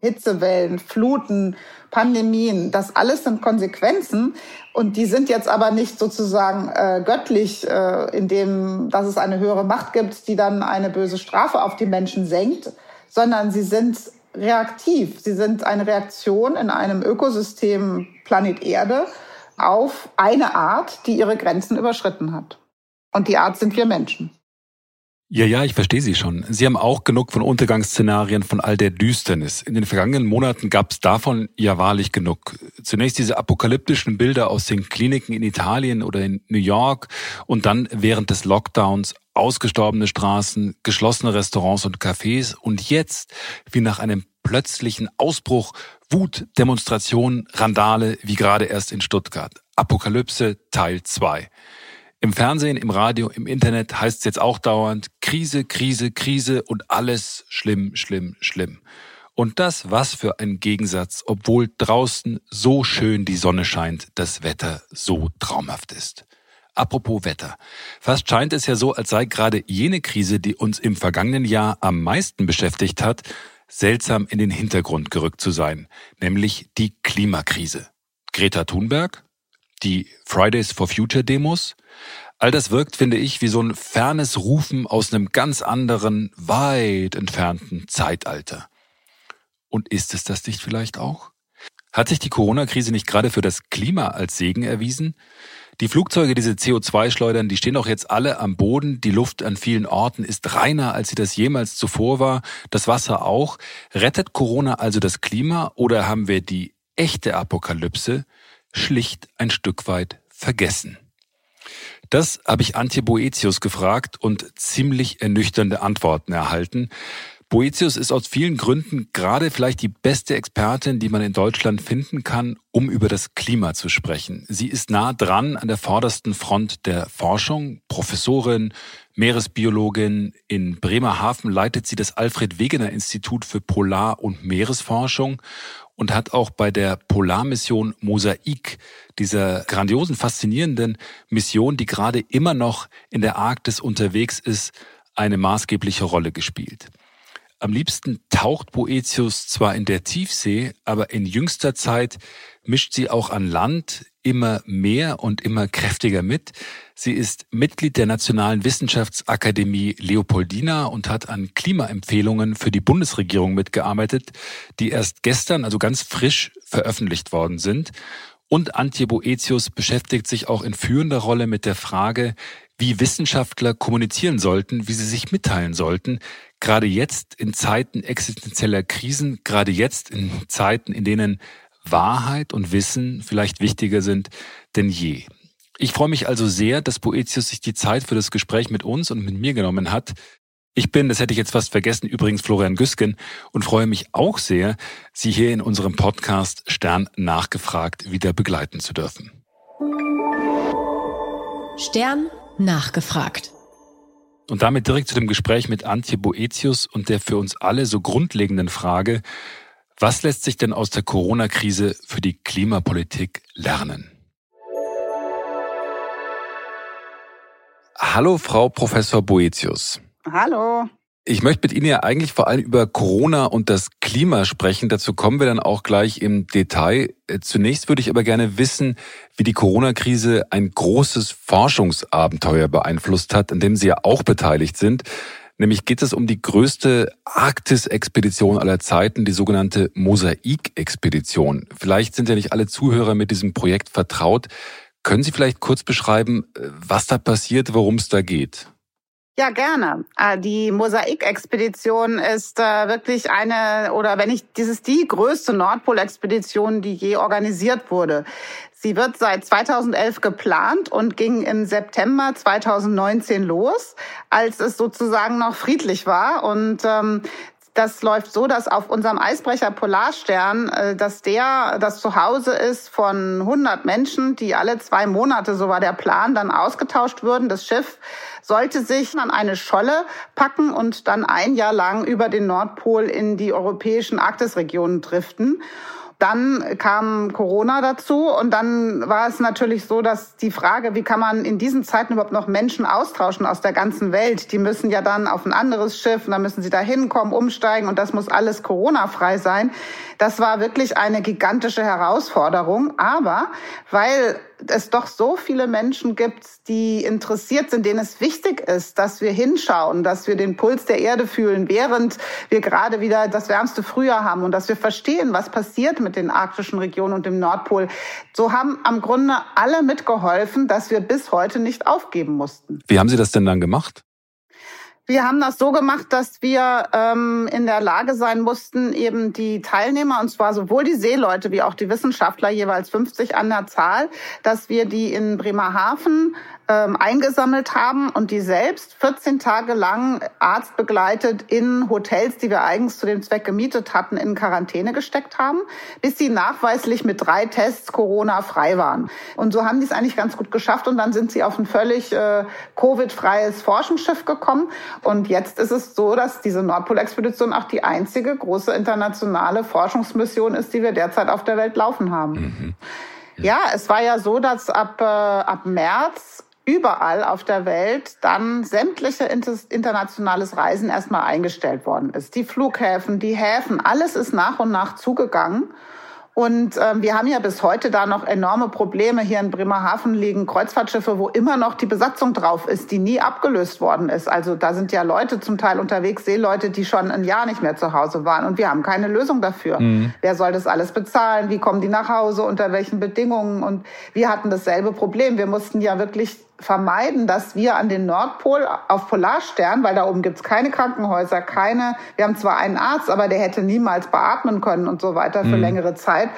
Hitzewellen, Fluten, Pandemien, das alles sind Konsequenzen und die sind jetzt aber nicht sozusagen äh, göttlich, äh, indem dass es eine höhere Macht gibt, die dann eine böse Strafe auf die Menschen senkt, sondern sie sind reaktiv. Sie sind eine Reaktion in einem Ökosystem Planet Erde auf eine Art, die ihre Grenzen überschritten hat. Und die Art sind wir Menschen. Ja, ja, ich verstehe Sie schon. Sie haben auch genug von Untergangsszenarien, von all der Düsternis. In den vergangenen Monaten gab es davon ja wahrlich genug. Zunächst diese apokalyptischen Bilder aus den Kliniken in Italien oder in New York und dann während des Lockdowns ausgestorbene Straßen, geschlossene Restaurants und Cafés und jetzt, wie nach einem plötzlichen Ausbruch, Wut, Demonstrationen, Randale, wie gerade erst in Stuttgart. Apokalypse Teil 2. Im Fernsehen, im Radio, im Internet heißt es jetzt auch dauernd Krise, Krise, Krise und alles schlimm, schlimm, schlimm. Und das, was für ein Gegensatz, obwohl draußen so schön die Sonne scheint, das Wetter so traumhaft ist. Apropos Wetter. Fast scheint es ja so, als sei gerade jene Krise, die uns im vergangenen Jahr am meisten beschäftigt hat, seltsam in den Hintergrund gerückt zu sein, nämlich die Klimakrise. Greta Thunberg? Die Fridays for Future Demos? All das wirkt, finde ich, wie so ein fernes Rufen aus einem ganz anderen, weit entfernten Zeitalter. Und ist es das nicht vielleicht auch? Hat sich die Corona-Krise nicht gerade für das Klima als Segen erwiesen? Die Flugzeuge, diese CO2-Schleudern, die stehen doch jetzt alle am Boden. Die Luft an vielen Orten ist reiner, als sie das jemals zuvor war. Das Wasser auch. Rettet Corona also das Klima oder haben wir die echte Apokalypse schlicht ein Stück weit vergessen? Das habe ich Antje Boetius gefragt und ziemlich ernüchternde Antworten erhalten. Boetius ist aus vielen Gründen gerade vielleicht die beste Expertin, die man in Deutschland finden kann, um über das Klima zu sprechen. Sie ist nah dran an der vordersten Front der Forschung, Professorin, Meeresbiologin. In Bremerhaven leitet sie das Alfred Wegener Institut für Polar- und Meeresforschung und hat auch bei der Polarmission Mosaik, dieser grandiosen, faszinierenden Mission, die gerade immer noch in der Arktis unterwegs ist, eine maßgebliche Rolle gespielt. Am liebsten taucht Boetius zwar in der Tiefsee, aber in jüngster Zeit mischt sie auch an Land immer mehr und immer kräftiger mit. Sie ist Mitglied der Nationalen Wissenschaftsakademie Leopoldina und hat an Klimaempfehlungen für die Bundesregierung mitgearbeitet, die erst gestern, also ganz frisch, veröffentlicht worden sind. Und Antje Boetius beschäftigt sich auch in führender Rolle mit der Frage, wie Wissenschaftler kommunizieren sollten, wie sie sich mitteilen sollten, gerade jetzt in Zeiten existenzieller Krisen, gerade jetzt in Zeiten, in denen Wahrheit und Wissen vielleicht wichtiger sind denn je. Ich freue mich also sehr, dass Boetius sich die Zeit für das Gespräch mit uns und mit mir genommen hat. Ich bin, das hätte ich jetzt fast vergessen, übrigens Florian Güsken und freue mich auch sehr, Sie hier in unserem Podcast Stern nachgefragt wieder begleiten zu dürfen. Stern nachgefragt. Und damit direkt zu dem Gespräch mit Antje Boetius und der für uns alle so grundlegenden Frage, was lässt sich denn aus der Corona-Krise für die Klimapolitik lernen? Hallo, Frau Professor Boetius. Hallo. Ich möchte mit Ihnen ja eigentlich vor allem über Corona und das Klima sprechen. Dazu kommen wir dann auch gleich im Detail. Zunächst würde ich aber gerne wissen, wie die Corona-Krise ein großes Forschungsabenteuer beeinflusst hat, an dem Sie ja auch beteiligt sind. Nämlich geht es um die größte Arktis-Expedition aller Zeiten, die sogenannte Mosaik-Expedition. Vielleicht sind ja nicht alle Zuhörer mit diesem Projekt vertraut. Können Sie vielleicht kurz beschreiben, was da passiert, worum es da geht? Ja, gerne. Äh, die Mosaik-Expedition ist äh, wirklich eine, oder wenn ich, dieses die größte Nordpol-Expedition, die je organisiert wurde. Sie wird seit 2011 geplant und ging im September 2019 los, als es sozusagen noch friedlich war. Und ähm, Das läuft so, dass auf unserem Eisbrecher Polarstern, äh, dass der das Zuhause ist von 100 Menschen, die alle zwei Monate, so war der Plan, dann ausgetauscht würden. Das Schiff sollte sich an eine Scholle packen und dann ein Jahr lang über den Nordpol in die europäischen Arktisregionen driften. Dann kam Corona dazu und dann war es natürlich so, dass die Frage, wie kann man in diesen Zeiten überhaupt noch Menschen austauschen aus der ganzen Welt? Die müssen ja dann auf ein anderes Schiff und dann müssen sie da hinkommen, umsteigen und das muss alles Corona-frei sein. Das war wirklich eine gigantische Herausforderung. Aber weil es doch so viele Menschen gibt, die interessiert sind, denen es wichtig ist, dass wir hinschauen, dass wir den Puls der Erde fühlen, während wir gerade wieder das wärmste Frühjahr haben und dass wir verstehen, was passiert mit den arktischen Regionen und dem Nordpol. So haben am Grunde alle mitgeholfen, dass wir bis heute nicht aufgeben mussten. Wie haben Sie das denn dann gemacht? Wir haben das so gemacht, dass wir ähm, in der Lage sein mussten, eben die Teilnehmer, und zwar sowohl die Seeleute wie auch die Wissenschaftler, jeweils 50 an der Zahl, dass wir die in Bremerhaven ähm, eingesammelt haben und die selbst 14 Tage lang arztbegleitet in Hotels, die wir eigens zu dem Zweck gemietet hatten, in Quarantäne gesteckt haben, bis sie nachweislich mit drei Tests Corona-frei waren. Und so haben die es eigentlich ganz gut geschafft und dann sind sie auf ein völlig äh, Covid-freies Forschungsschiff gekommen. Und jetzt ist es so, dass diese Nordpol-Expedition auch die einzige große internationale Forschungsmission ist, die wir derzeit auf der Welt laufen haben. Mhm. Ja, es war ja so, dass ab, äh, ab März überall auf der Welt dann sämtliche internationales Reisen erstmal eingestellt worden ist. Die Flughäfen, die Häfen, alles ist nach und nach zugegangen. Und ähm, wir haben ja bis heute da noch enorme Probleme. Hier in Bremerhaven liegen Kreuzfahrtschiffe, wo immer noch die Besatzung drauf ist, die nie abgelöst worden ist. Also da sind ja Leute zum Teil unterwegs, Seeleute, die schon ein Jahr nicht mehr zu Hause waren. Und wir haben keine Lösung dafür. Mhm. Wer soll das alles bezahlen? Wie kommen die nach Hause? Unter welchen Bedingungen? Und wir hatten dasselbe Problem. Wir mussten ja wirklich vermeiden, dass wir an den Nordpol auf Polarstern, weil da oben gibt's keine Krankenhäuser, keine, wir haben zwar einen Arzt, aber der hätte niemals beatmen können und so weiter für mhm. längere Zeit.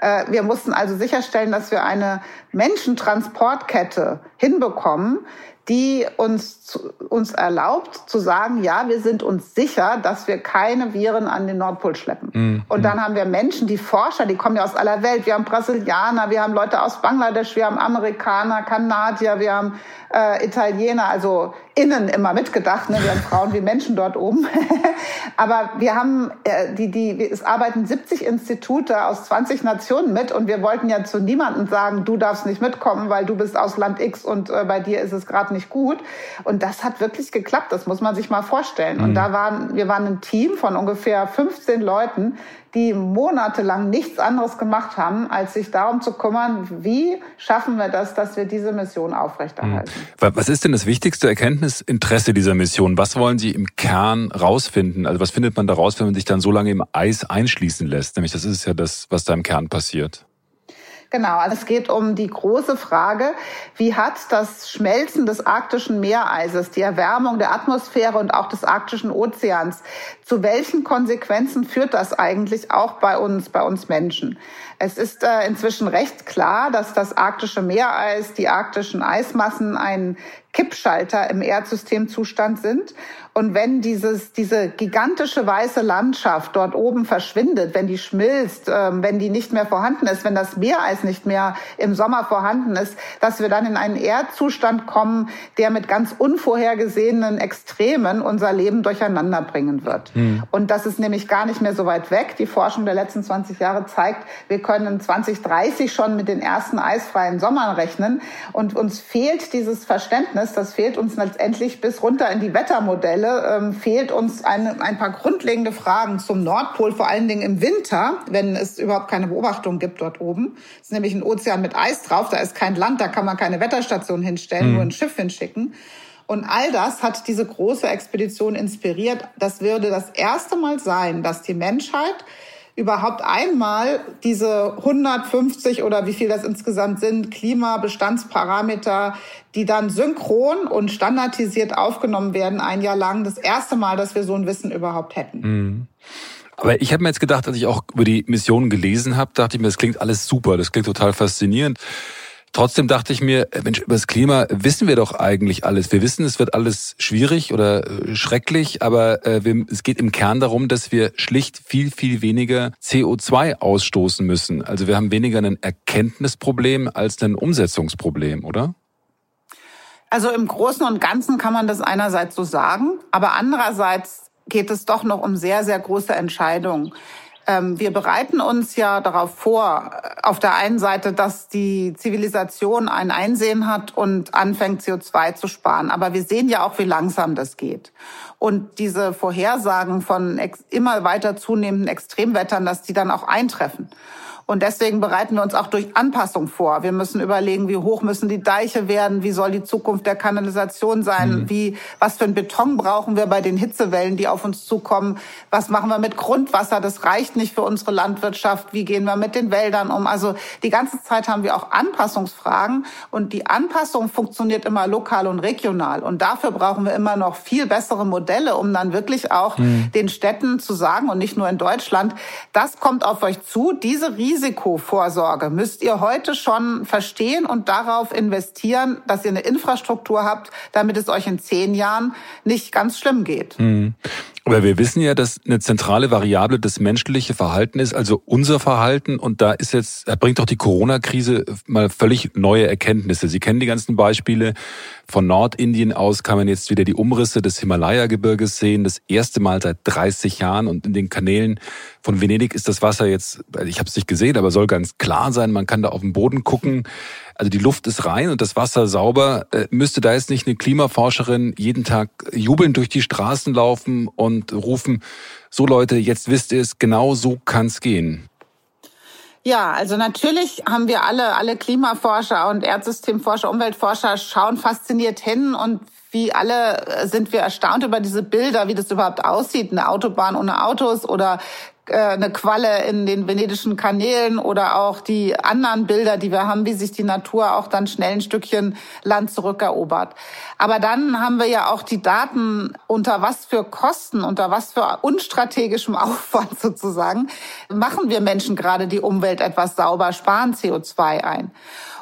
Äh, wir mussten also sicherstellen, dass wir eine Menschentransportkette hinbekommen, die uns, uns erlaubt zu sagen, ja, wir sind uns sicher, dass wir keine Viren an den Nordpol schleppen. Mhm. Und dann haben wir Menschen, die Forscher, die kommen ja aus aller Welt. Wir haben Brasilianer, wir haben Leute aus Bangladesch, wir haben Amerikaner, Kanadier, wir haben äh, Italiener, also innen immer mitgedacht. Ne? Wir haben Frauen wie Menschen dort oben. Aber wir haben, äh, die, die, es arbeiten 70 Institute aus 20 Nationen mit und wir wollten ja zu niemandem sagen, du darfst nicht mitkommen, weil du bist aus Land X und äh, bei dir ist es gerade nicht gut. Und das hat wirklich geklappt. Das muss man sich mal vorstellen. Mhm. Und da waren, wir waren ein Team von ungefähr 15 Leuten, die monatelang nichts anderes gemacht haben, als sich darum zu kümmern, wie schaffen wir das, dass wir diese Mission aufrechterhalten. Hm. Was ist denn das wichtigste Erkenntnisinteresse dieser Mission? Was wollen Sie im Kern rausfinden? Also was findet man daraus, wenn man sich dann so lange im Eis einschließen lässt? Nämlich das ist ja das, was da im Kern passiert. Genau, also es geht um die große Frage, wie hat das Schmelzen des arktischen Meereises, die Erwärmung der Atmosphäre und auch des arktischen Ozeans, zu welchen Konsequenzen führt das eigentlich auch bei uns, bei uns Menschen? Es ist äh, inzwischen recht klar, dass das arktische Meereis, die arktischen Eismassen ein Kippschalter im Erdsystemzustand sind. Und wenn dieses, diese gigantische weiße Landschaft dort oben verschwindet, wenn die schmilzt, ähm, wenn die nicht mehr vorhanden ist, wenn das Meereis nicht mehr im Sommer vorhanden ist, dass wir dann in einen Erdzustand kommen, der mit ganz unvorhergesehenen Extremen unser Leben durcheinander bringen wird. Mhm. Und das ist nämlich gar nicht mehr so weit weg. Die Forschung der letzten 20 Jahre zeigt, wir können 2030 schon mit den ersten eisfreien Sommern rechnen. Und uns fehlt dieses Verständnis, das fehlt uns letztendlich bis runter in die Wettermodelle ähm, fehlt uns eine, ein paar grundlegende Fragen zum Nordpol, vor allen Dingen im Winter, wenn es überhaupt keine Beobachtung gibt dort oben. Es ist nämlich ein Ozean mit Eis drauf, da ist kein Land, da kann man keine Wetterstation hinstellen, mhm. nur ein Schiff hinschicken. Und all das hat diese große Expedition inspiriert. Das würde das erste Mal sein, dass die Menschheit überhaupt einmal diese 150 oder wie viel das insgesamt sind, Klimabestandsparameter, die dann synchron und standardisiert aufgenommen werden, ein Jahr lang. Das erste Mal, dass wir so ein Wissen überhaupt hätten. Mhm. Aber ich habe mir jetzt gedacht, als ich auch über die Mission gelesen habe, dachte ich mir, das klingt alles super, das klingt total faszinierend. Trotzdem dachte ich mir, äh, Mensch, über das Klima wissen wir doch eigentlich alles. Wir wissen, es wird alles schwierig oder äh, schrecklich, aber äh, wir, es geht im Kern darum, dass wir schlicht viel, viel weniger CO2 ausstoßen müssen. Also wir haben weniger ein Erkenntnisproblem als ein Umsetzungsproblem, oder? Also im Großen und Ganzen kann man das einerseits so sagen, aber andererseits geht es doch noch um sehr, sehr große Entscheidungen. Ähm, wir bereiten uns ja darauf vor, auf der einen Seite, dass die Zivilisation ein Einsehen hat und anfängt, CO2 zu sparen. Aber wir sehen ja auch, wie langsam das geht. Und diese Vorhersagen von immer weiter zunehmenden Extremwettern, dass die dann auch eintreffen. Und deswegen bereiten wir uns auch durch Anpassung vor. Wir müssen überlegen, wie hoch müssen die Deiche werden, wie soll die Zukunft der Kanalisation sein, mhm. wie, was für ein Beton brauchen wir bei den Hitzewellen, die auf uns zukommen, was machen wir mit Grundwasser, das reicht nicht für unsere Landwirtschaft, wie gehen wir mit den Wäldern um. Also die ganze Zeit haben wir auch Anpassungsfragen und die Anpassung funktioniert immer lokal und regional. Und dafür brauchen wir immer noch viel bessere Modelle, um dann wirklich auch mhm. den Städten zu sagen und nicht nur in Deutschland, das kommt auf euch zu, diese Riesen Risikovorsorge müsst ihr heute schon verstehen und darauf investieren, dass ihr eine Infrastruktur habt, damit es euch in zehn Jahren nicht ganz schlimm geht. Mhm. Aber wir wissen ja, dass eine zentrale Variable das menschliche Verhalten ist, also unser Verhalten. Und da ist jetzt, da bringt doch die Corona-Krise mal völlig neue Erkenntnisse. Sie kennen die ganzen Beispiele. Von Nordindien aus kann man jetzt wieder die Umrisse des Himalaya-Gebirges sehen. Das erste Mal seit 30 Jahren. Und in den Kanälen von Venedig ist das Wasser jetzt, ich habe es nicht gesehen, aber soll ganz klar sein. Man kann da auf den Boden gucken. Also die Luft ist rein und das Wasser sauber. Äh, müsste da jetzt nicht eine Klimaforscherin jeden Tag jubelnd durch die Straßen laufen und rufen, so Leute, jetzt wisst ihr es, genau so kann's gehen. Ja, also natürlich haben wir alle, alle Klimaforscher und Erdsystemforscher, Umweltforscher schauen fasziniert hin und wie alle sind wir erstaunt über diese Bilder, wie das überhaupt aussieht, eine Autobahn ohne Autos oder äh, eine Qualle in den venedischen Kanälen oder auch die anderen Bilder, die wir haben, wie sich die Natur auch dann schnell ein Stückchen Land zurückerobert. Aber dann haben wir ja auch die Daten, unter was für Kosten, unter was für unstrategischem Aufwand sozusagen, machen wir Menschen gerade die Umwelt etwas sauber, sparen CO2 ein.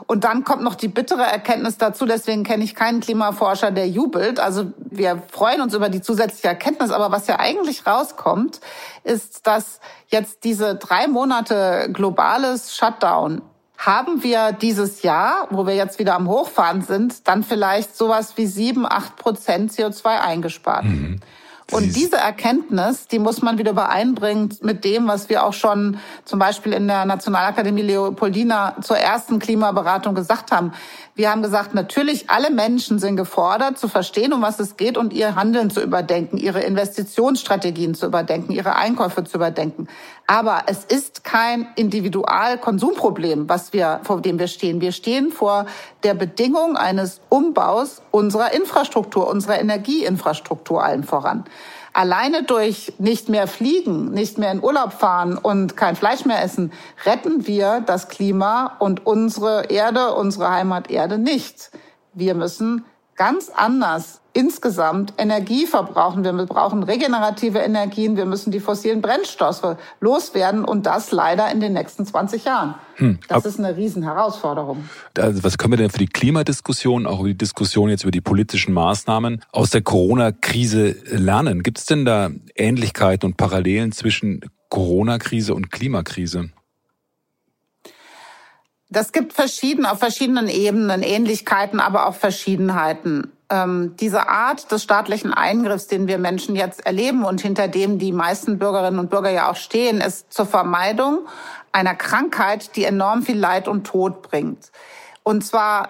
Und dann kommt noch die bittere Erkenntnis dazu, deswegen kenne ich keinen Klimaforscher, der jubelt. Also wir freuen uns über die zusätzliche Erkenntnis, aber was ja eigentlich rauskommt, ist, dass jetzt diese drei Monate globales Shutdown haben wir dieses Jahr, wo wir jetzt wieder am Hochfahren sind, dann vielleicht sowas wie sieben, acht Prozent CO2 eingespart. Mhm. Und diese Erkenntnis, die muss man wieder übereinbringen mit dem, was wir auch schon zum Beispiel in der Nationalakademie Leopoldina zur ersten Klimaberatung gesagt haben. Wir haben gesagt, natürlich alle Menschen sind gefordert, zu verstehen, um was es geht und ihr Handeln zu überdenken, ihre Investitionsstrategien zu überdenken, ihre Einkäufe zu überdenken. Aber es ist kein Individualkonsumproblem, was wir, vor dem wir stehen. Wir stehen vor der Bedingung eines Umbaus unserer Infrastruktur, unserer Energieinfrastruktur allen voran. Alleine durch nicht mehr fliegen, nicht mehr in Urlaub fahren und kein Fleisch mehr essen, retten wir das Klima und unsere Erde, unsere Heimaterde nicht. Wir müssen ganz anders insgesamt Energie verbrauchen. Wir brauchen regenerative Energien. Wir müssen die fossilen Brennstoffe loswerden und das leider in den nächsten 20 Jahren. Hm. Das ist eine Riesenherausforderung. Also was können wir denn für die Klimadiskussion, auch die Diskussion jetzt über die politischen Maßnahmen aus der Corona-Krise lernen? Gibt es denn da Ähnlichkeiten und Parallelen zwischen Corona-Krise und Klimakrise? Das gibt verschieden, auf verschiedenen Ebenen Ähnlichkeiten, aber auch Verschiedenheiten. Ähm, diese Art des staatlichen Eingriffs, den wir Menschen jetzt erleben und hinter dem die meisten Bürgerinnen und Bürger ja auch stehen, ist zur Vermeidung einer Krankheit, die enorm viel Leid und Tod bringt. Und zwar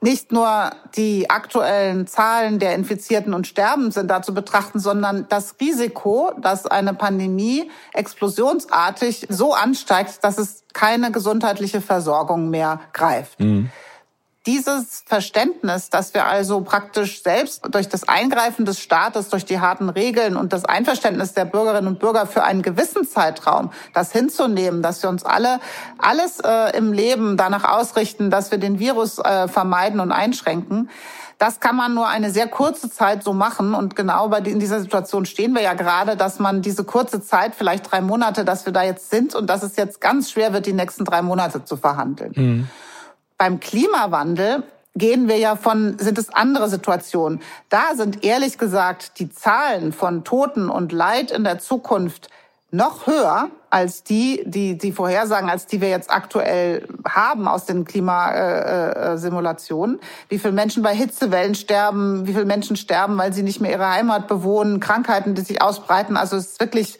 nicht nur die aktuellen Zahlen der Infizierten und Sterben sind da zu betrachten, sondern das Risiko, dass eine Pandemie explosionsartig so ansteigt, dass es keine gesundheitliche Versorgung mehr greift. Mhm. Dieses Verständnis, dass wir also praktisch selbst durch das Eingreifen des Staates, durch die harten Regeln und das Einverständnis der Bürgerinnen und Bürger für einen gewissen Zeitraum, das hinzunehmen, dass wir uns alle alles äh, im Leben danach ausrichten, dass wir den Virus äh, vermeiden und einschränken, das kann man nur eine sehr kurze Zeit so machen. Und genau bei in dieser Situation stehen wir ja gerade, dass man diese kurze Zeit, vielleicht drei Monate, dass wir da jetzt sind und dass es jetzt ganz schwer wird, die nächsten drei Monate zu verhandeln. Mhm. Beim Klimawandel gehen wir ja von, sind es andere Situationen. Da sind ehrlich gesagt die Zahlen von Toten und Leid in der Zukunft noch höher als die, die, die Vorhersagen, als die wir jetzt aktuell haben aus den Klimasimulationen. Wie viele Menschen bei Hitzewellen sterben, wie viele Menschen sterben, weil sie nicht mehr ihre Heimat bewohnen, Krankheiten, die sich ausbreiten. Also es ist wirklich,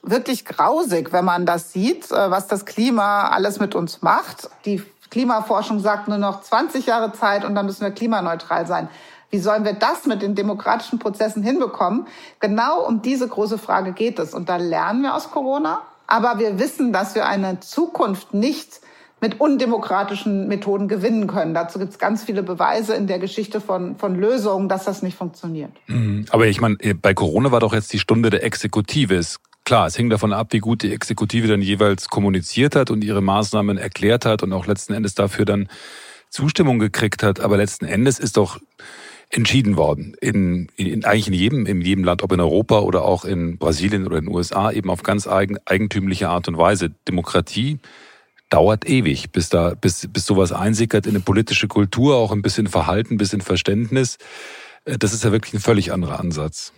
wirklich grausig, wenn man das sieht, äh, was das Klima alles mit uns macht. Die Klimaforschung sagt nur noch 20 Jahre Zeit und dann müssen wir klimaneutral sein. Wie sollen wir das mit den demokratischen Prozessen hinbekommen? Genau um diese große Frage geht es. Und da lernen wir aus Corona. Aber wir wissen, dass wir eine Zukunft nicht mit undemokratischen Methoden gewinnen können. Dazu gibt es ganz viele Beweise in der Geschichte von, von Lösungen, dass das nicht funktioniert. Mhm. Aber ich meine, bei Corona war doch jetzt die Stunde der Exekutive. Es, klar, es hing davon ab, wie gut die Exekutive dann jeweils kommuniziert hat und ihre Maßnahmen erklärt hat und auch letzten Endes dafür dann Zustimmung gekriegt hat. Aber letzten Endes ist doch entschieden worden. In, in, eigentlich in jedem, in jedem Land, ob in Europa oder auch in Brasilien oder in den USA, eben auf ganz eigen, eigentümliche Art und Weise. Demokratie dauert ewig, bis da, bis, bis sowas einsickert in eine politische Kultur, auch ein bisschen Verhalten, ein bisschen Verständnis. Äh, das ist ja wirklich ein völlig anderer Ansatz.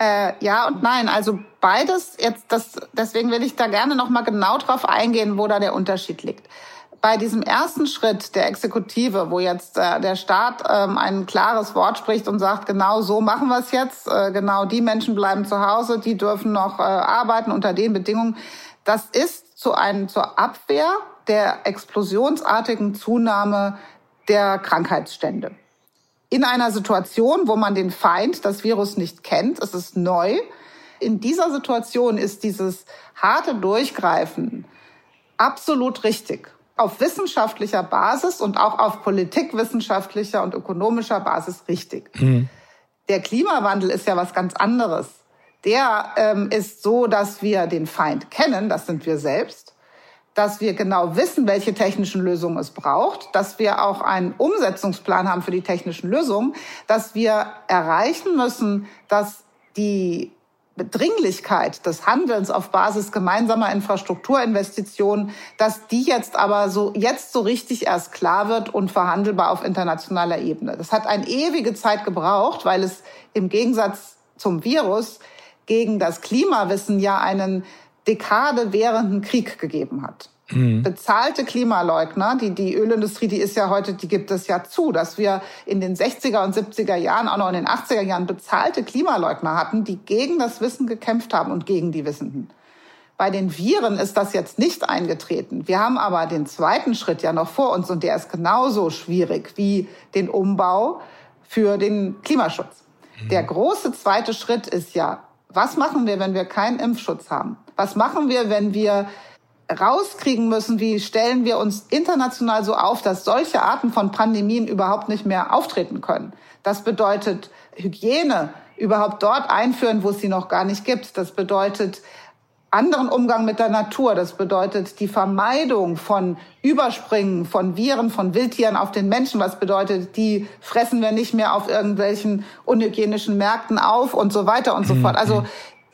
Äh, ja und nein, also beides jetzt, das, deswegen will ich da gerne nochmal genau drauf eingehen, wo da der Unterschied liegt bei diesem ersten Schritt der Exekutive, wo jetzt äh, der Staat ähm, ein klares Wort spricht und sagt, genau so machen wir es jetzt, äh, genau die Menschen bleiben zu Hause, die dürfen noch äh, arbeiten unter den Bedingungen, das ist zu einem, zur Abwehr der explosionsartigen Zunahme der Krankheitsstände. In einer Situation, wo man den Feind, das Virus nicht kennt, es ist neu. In dieser Situation ist dieses harte Durchgreifen absolut richtig auf wissenschaftlicher Basis und auch auf politikwissenschaftlicher und ökonomischer Basis richtig. Mhm. Der Klimawandel ist ja was ganz anderes. Der ähm, ist so, dass wir den Feind kennen, das sind wir selbst, dass wir genau wissen, welche technischen Lösungen es braucht, dass wir auch einen Umsetzungsplan haben für die technischen Lösungen, dass wir erreichen müssen, dass die Dringlichkeit des Handelns auf Basis gemeinsamer Infrastrukturinvestitionen, dass die jetzt aber so, jetzt so richtig erst klar wird und verhandelbar auf internationaler Ebene. Das hat eine ewige Zeit gebraucht, weil es im Gegensatz zum Virus gegen das Klimawissen ja einen Dekade währenden Krieg gegeben hat. Mhm. Bezahlte Klimaleugner, die, die Ölindustrie, die ist ja heute, die gibt es ja zu, dass wir in den 60er und 70er Jahren, auch noch in den 80er Jahren bezahlte Klimaleugner hatten, die gegen das Wissen gekämpft haben und gegen die Wissenden. Bei den Viren ist das jetzt nicht eingetreten. Wir haben aber den zweiten Schritt ja noch vor uns und der ist genauso schwierig wie den Umbau für den Klimaschutz. Mhm. Der große zweite Schritt ist ja, was machen wir, wenn wir keinen Impfschutz haben? Was machen wir, wenn wir rauskriegen müssen, wie stellen wir uns international so auf, dass solche Arten von Pandemien überhaupt nicht mehr auftreten können. Das bedeutet Hygiene überhaupt dort einführen, wo es sie noch gar nicht gibt. Das bedeutet anderen Umgang mit der Natur. Das bedeutet die Vermeidung von Überspringen von Viren, von Wildtieren auf den Menschen. Was bedeutet, die fressen wir nicht mehr auf irgendwelchen unhygienischen Märkten auf und so weiter und so mhm. fort. Also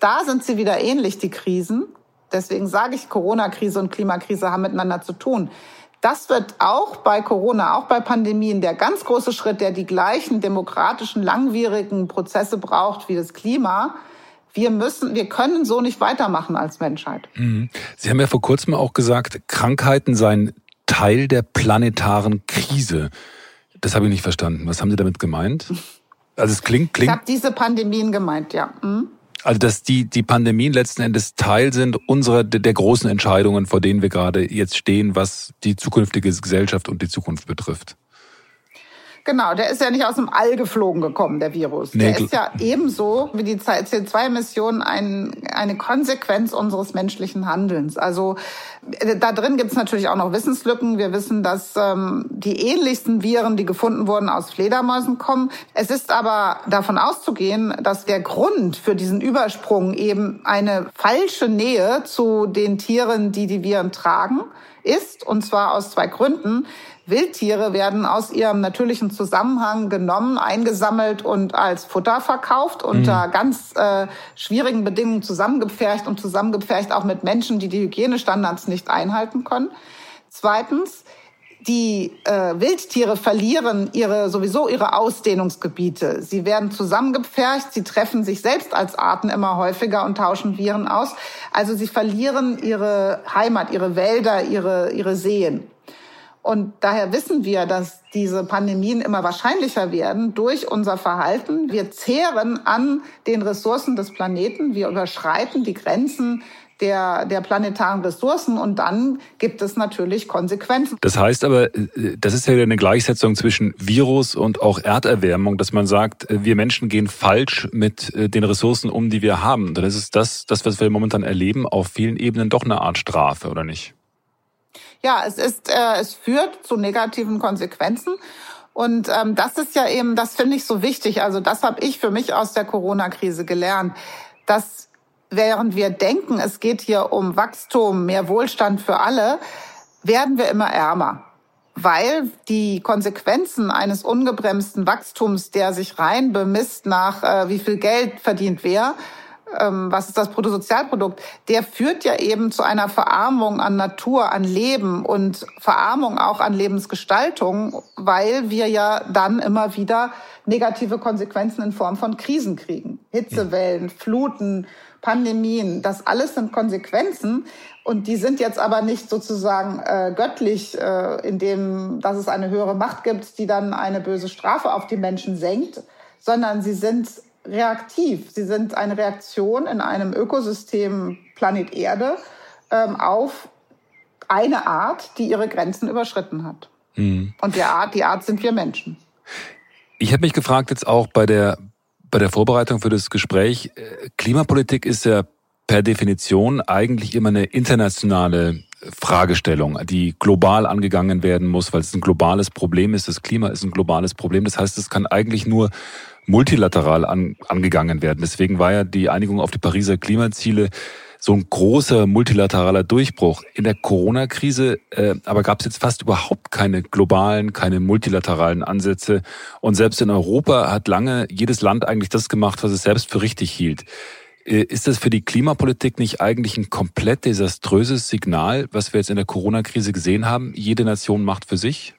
da sind sie wieder ähnlich, die Krisen. Deswegen sage ich, Corona-Krise und Klimakrise haben miteinander zu tun. Das wird auch bei Corona, auch bei Pandemien der ganz große Schritt, der die gleichen demokratischen, langwierigen Prozesse braucht wie das Klima. Wir müssen, wir können so nicht weitermachen als Menschheit. Mhm. Sie haben ja vor kurzem auch gesagt, Krankheiten seien Teil der planetaren Krise. Das habe ich nicht verstanden. Was haben Sie damit gemeint? Also es klingt, klingt. Ich habe diese Pandemien gemeint, ja. Mhm. Also dass die, die Pandemien letzten Endes Teil sind unserer der großen Entscheidungen, vor denen wir gerade jetzt stehen, was die zukünftige Gesellschaft und die Zukunft betrifft. Genau, der ist ja nicht aus dem All geflogen gekommen, der Virus. Nee, der ist ja ebenso wie die CO2-Emissionen ein, eine Konsequenz unseres menschlichen Handelns. Also äh, da drin gibt es natürlich auch noch Wissenslücken. Wir wissen, dass ähm, die ähnlichsten Viren, die gefunden wurden, aus Fledermäusen kommen. Es ist aber davon auszugehen, dass der Grund für diesen Übersprung eben eine falsche Nähe zu den Tieren, die die Viren tragen, ist. Und zwar aus zwei Gründen. Wildtiere werden aus ihrem natürlichen Zusammenhang genommen, eingesammelt und als Futter verkauft, unter mhm. ganz äh, schwierigen Bedingungen zusammengepfercht und zusammengepfercht auch mit Menschen, die die Hygienestandards nicht einhalten können. Zweitens, Die äh, Wildtiere verlieren ihre sowieso ihre Ausdehnungsgebiete. Sie werden zusammengepfercht, sie treffen sich selbst als Arten immer häufiger und tauschen Viren aus. Also sie verlieren ihre Heimat, ihre Wälder, ihre ihre Seen. Und daher wissen wir, dass diese Pandemien immer wahrscheinlicher werden durch unser Verhalten. Wir zehren an den Ressourcen des Planeten. Wir überschreiten die Grenzen der, der planetaren Ressourcen und dann gibt es natürlich Konsequenzen. Das heißt aber, äh, das ist ja eine Gleichsetzung zwischen Virus und auch Erderwärmung, dass man sagt, äh, wir Menschen gehen falsch mit äh, den Ressourcen um, die wir haben. Dann ist das, das, was wir momentan erleben, auf vielen Ebenen doch eine Art Strafe, oder nicht? Ja, es ist, äh, es führt zu negativen Konsequenzen. Und ähm, das ist ja eben, das finde ich so wichtig. Also das habe ich für mich aus der Corona-Krise gelernt, dass während wir denken, es geht hier um Wachstum, mehr Wohlstand für alle, werden wir immer ärmer. Weil die Konsequenzen eines ungebremsten Wachstums, der sich rein bemisst nach, äh, wie viel Geld verdient wer, ähm, was ist das Bruttosozialprodukt, der führt ja eben zu einer Verarmung an Natur, an Leben und Verarmung auch an Lebensgestaltung, weil wir ja dann immer wieder negative Konsequenzen in Form von Krisen kriegen. Hitzewellen, Fluten, Pandemien, das alles sind Konsequenzen und die sind jetzt aber nicht sozusagen äh, göttlich, äh, indem dass es eine höhere Macht gibt, die dann eine böse Strafe auf die Menschen senkt, sondern sie sind reaktiv. Sie sind eine Reaktion in einem Ökosystem Planet Erde ähm, auf eine Art, die ihre Grenzen überschritten hat. Mhm. Und die Art, die Art sind wir Menschen. Ich habe mich gefragt jetzt auch bei der bei der Vorbereitung für das Gespräch. Äh, Klimapolitik ist ja per Definition eigentlich immer eine internationale Fragestellung, die global angegangen werden muss, weil es ein globales Problem ist. Das Klima ist ein globales Problem. Das heißt, es kann eigentlich nur multilateral an, angegangen werden. Deswegen war ja die Einigung auf die Pariser Klimaziele so ein großer multilateraler Durchbruch. In der Corona-Krise äh, aber gab es jetzt fast überhaupt keine globalen, keine multilateralen Ansätze. Und selbst in Europa hat lange jedes Land eigentlich das gemacht, was es selbst für richtig hielt. Äh, ist das für die Klimapolitik nicht eigentlich ein komplett desaströses Signal, was wir jetzt in der Corona-Krise gesehen haben? Jede Nation macht für sich?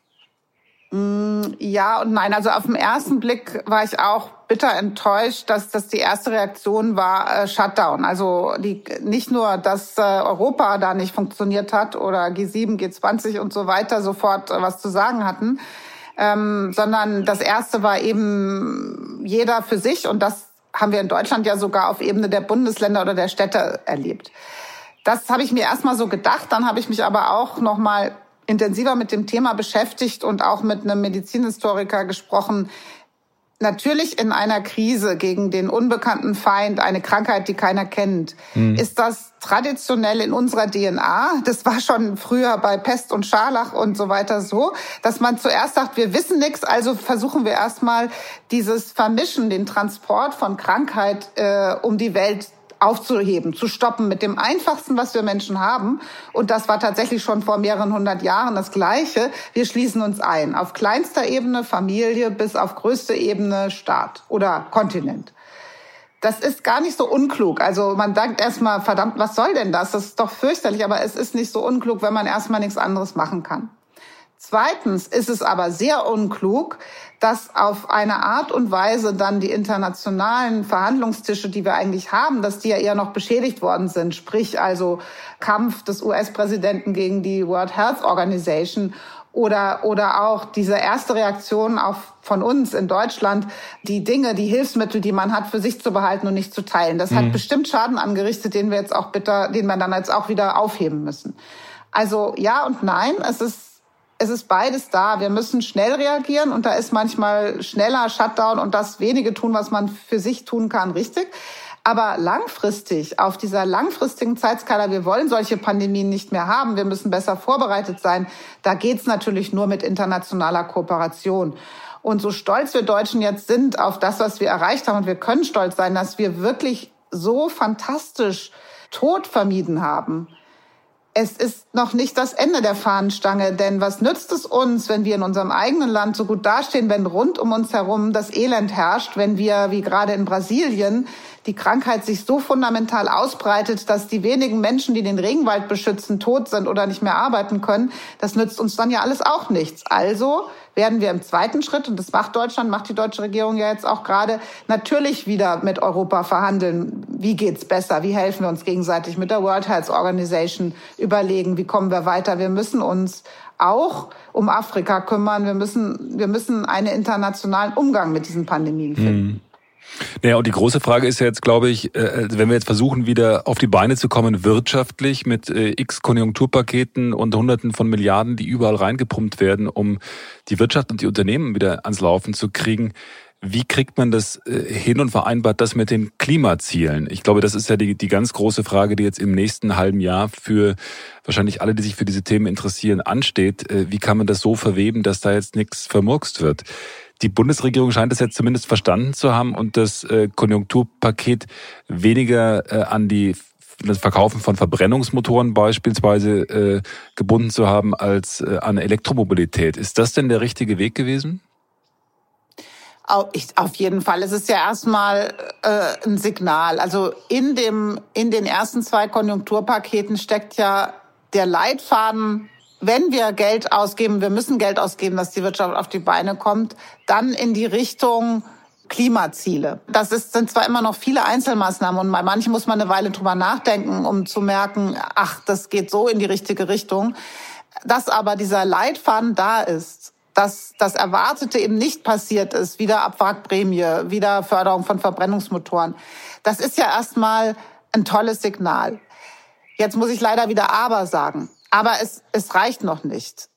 Mm, ja und nein. Also auf den ersten Blick war ich auch bitter enttäuscht, dass das die erste Reaktion war äh, Shutdown. Also die, nicht nur, dass äh, Europa da nicht funktioniert hat oder G7, G20 und so weiter sofort äh, was zu sagen hatten, ähm, sondern das erste war eben jeder für sich und das haben wir in Deutschland ja sogar auf Ebene der Bundesländer oder der Städte erlebt. Das habe ich mir erstmal so gedacht, dann habe ich mich aber auch noch mal intensiver mit dem Thema beschäftigt und auch mit einem Medizinhistoriker gesprochen. Natürlich in einer Krise gegen den unbekannten Feind, eine Krankheit, die keiner kennt, mhm. ist das traditionell in unserer DNA. Das war schon früher bei Pest und Scharlach und so weiter so, dass man zuerst sagt, wir wissen nichts, also versuchen wir erstmal dieses Vermischen, den Transport von Krankheit äh, um die Welt aufzuheben, zu stoppen mit dem einfachsten, was wir Menschen haben. Und das war tatsächlich schon vor mehreren hundert Jahren das Gleiche. Wir schließen uns ein. Auf kleinster Ebene Familie bis auf größte Ebene Staat oder Kontinent. Das ist gar nicht so unklug. Also man denkt erstmal, verdammt, was soll denn das? Das ist doch fürchterlich, aber es ist nicht so unklug, wenn man erstmal nichts anderes machen kann. Zweitens ist es aber sehr unklug, dass auf eine Art und Weise dann die internationalen Verhandlungstische, die wir eigentlich haben, dass die ja eher noch beschädigt worden sind. Sprich also Kampf des US-Präsidenten gegen die World Health Organization oder, oder auch diese erste Reaktion auf, von uns in Deutschland, die Dinge, die Hilfsmittel, die man hat, für sich zu behalten und nicht zu teilen. Das mhm. hat bestimmt Schaden angerichtet, den wir jetzt auch bitter, den wir dann jetzt auch wieder aufheben müssen. Also ja und nein, es ist es ist beides da. Wir müssen schnell reagieren und da ist manchmal schneller Shutdown und das wenige tun, was man für sich tun kann, richtig. Aber langfristig, auf dieser langfristigen Zeitskala, wir wollen solche Pandemien nicht mehr haben, wir müssen besser vorbereitet sein, da geht's natürlich nur mit internationaler Kooperation. Und so stolz wir Deutschen jetzt sind auf das, was wir erreicht haben, und wir können stolz sein, dass wir wirklich so fantastisch Tod vermieden haben, es ist noch nicht das Ende der Fahnenstange, denn was nützt es uns, wenn wir in unserem eigenen Land so gut dastehen, wenn rund um uns herum das Elend herrscht, wenn wir, wie gerade in Brasilien, die Krankheit sich so fundamental ausbreitet, dass die wenigen Menschen, die den Regenwald beschützen, tot sind oder nicht mehr arbeiten können, das nützt uns dann ja alles auch nichts. Also werden wir im zweiten Schritt, und das macht Deutschland, macht die deutsche Regierung ja jetzt auch gerade, natürlich wieder mit Europa verhandeln. Wie geht's besser? Wie helfen wir uns gegenseitig mit der World Health Organization überlegen? Wie kommen wir weiter? Wir müssen uns auch um Afrika kümmern. Wir müssen, wir müssen einen internationalen Umgang mit diesen Pandemien finden. Naja, und die große Frage ist ja jetzt, glaube ich, äh, wenn wir jetzt versuchen, wieder auf die Beine zu kommen, wirtschaftlich mit äh, x Konjunkturpaketen und Hunderten von Milliarden, die überall reingepumpt werden, um die Wirtschaft und die Unternehmen wieder ans Laufen zu kriegen. Wie kriegt man das äh, hin und vereinbart das mit den Klimazielen? Ich glaube, das ist ja die, die ganz große Frage, die jetzt im nächsten halben Jahr für wahrscheinlich alle, die sich für diese Themen interessieren, ansteht. Wie kann man das so verweben, dass da jetzt nichts vermurkst wird? Die Bundesregierung scheint es jetzt zumindest verstanden zu haben und das äh, Konjunkturpaket weniger äh, an die das Verkaufen von Verbrennungsmotoren beispielsweise äh, gebunden zu haben als an Elektromobilität. Ist das denn der richtige Weg gewesen? Auf jeden Fall. Es ist ja erstmal äh, ein Signal. Also in dem in den ersten zwei Konjunkturpaketen steckt ja der Leitfaden wenn wir Geld ausgeben, wir müssen Geld ausgeben, dass die Wirtschaft auf die Beine kommt, dann in die Richtung Klimaziele. Das ist, sind zwar immer noch viele Einzelmaßnahmen und bei manchen muss man eine Weile drüber nachdenken, um zu merken, ach, das geht so in die richtige Richtung. Dass aber dieser Leitfaden da ist, dass das Erwartete eben nicht passiert ist, wieder Abwrackprämie, wieder Förderung von Verbrennungsmotoren, das ist ja erstmal ein tolles Signal. Jetzt muss ich leider wieder aber sagen. Aber es, es reicht noch nicht.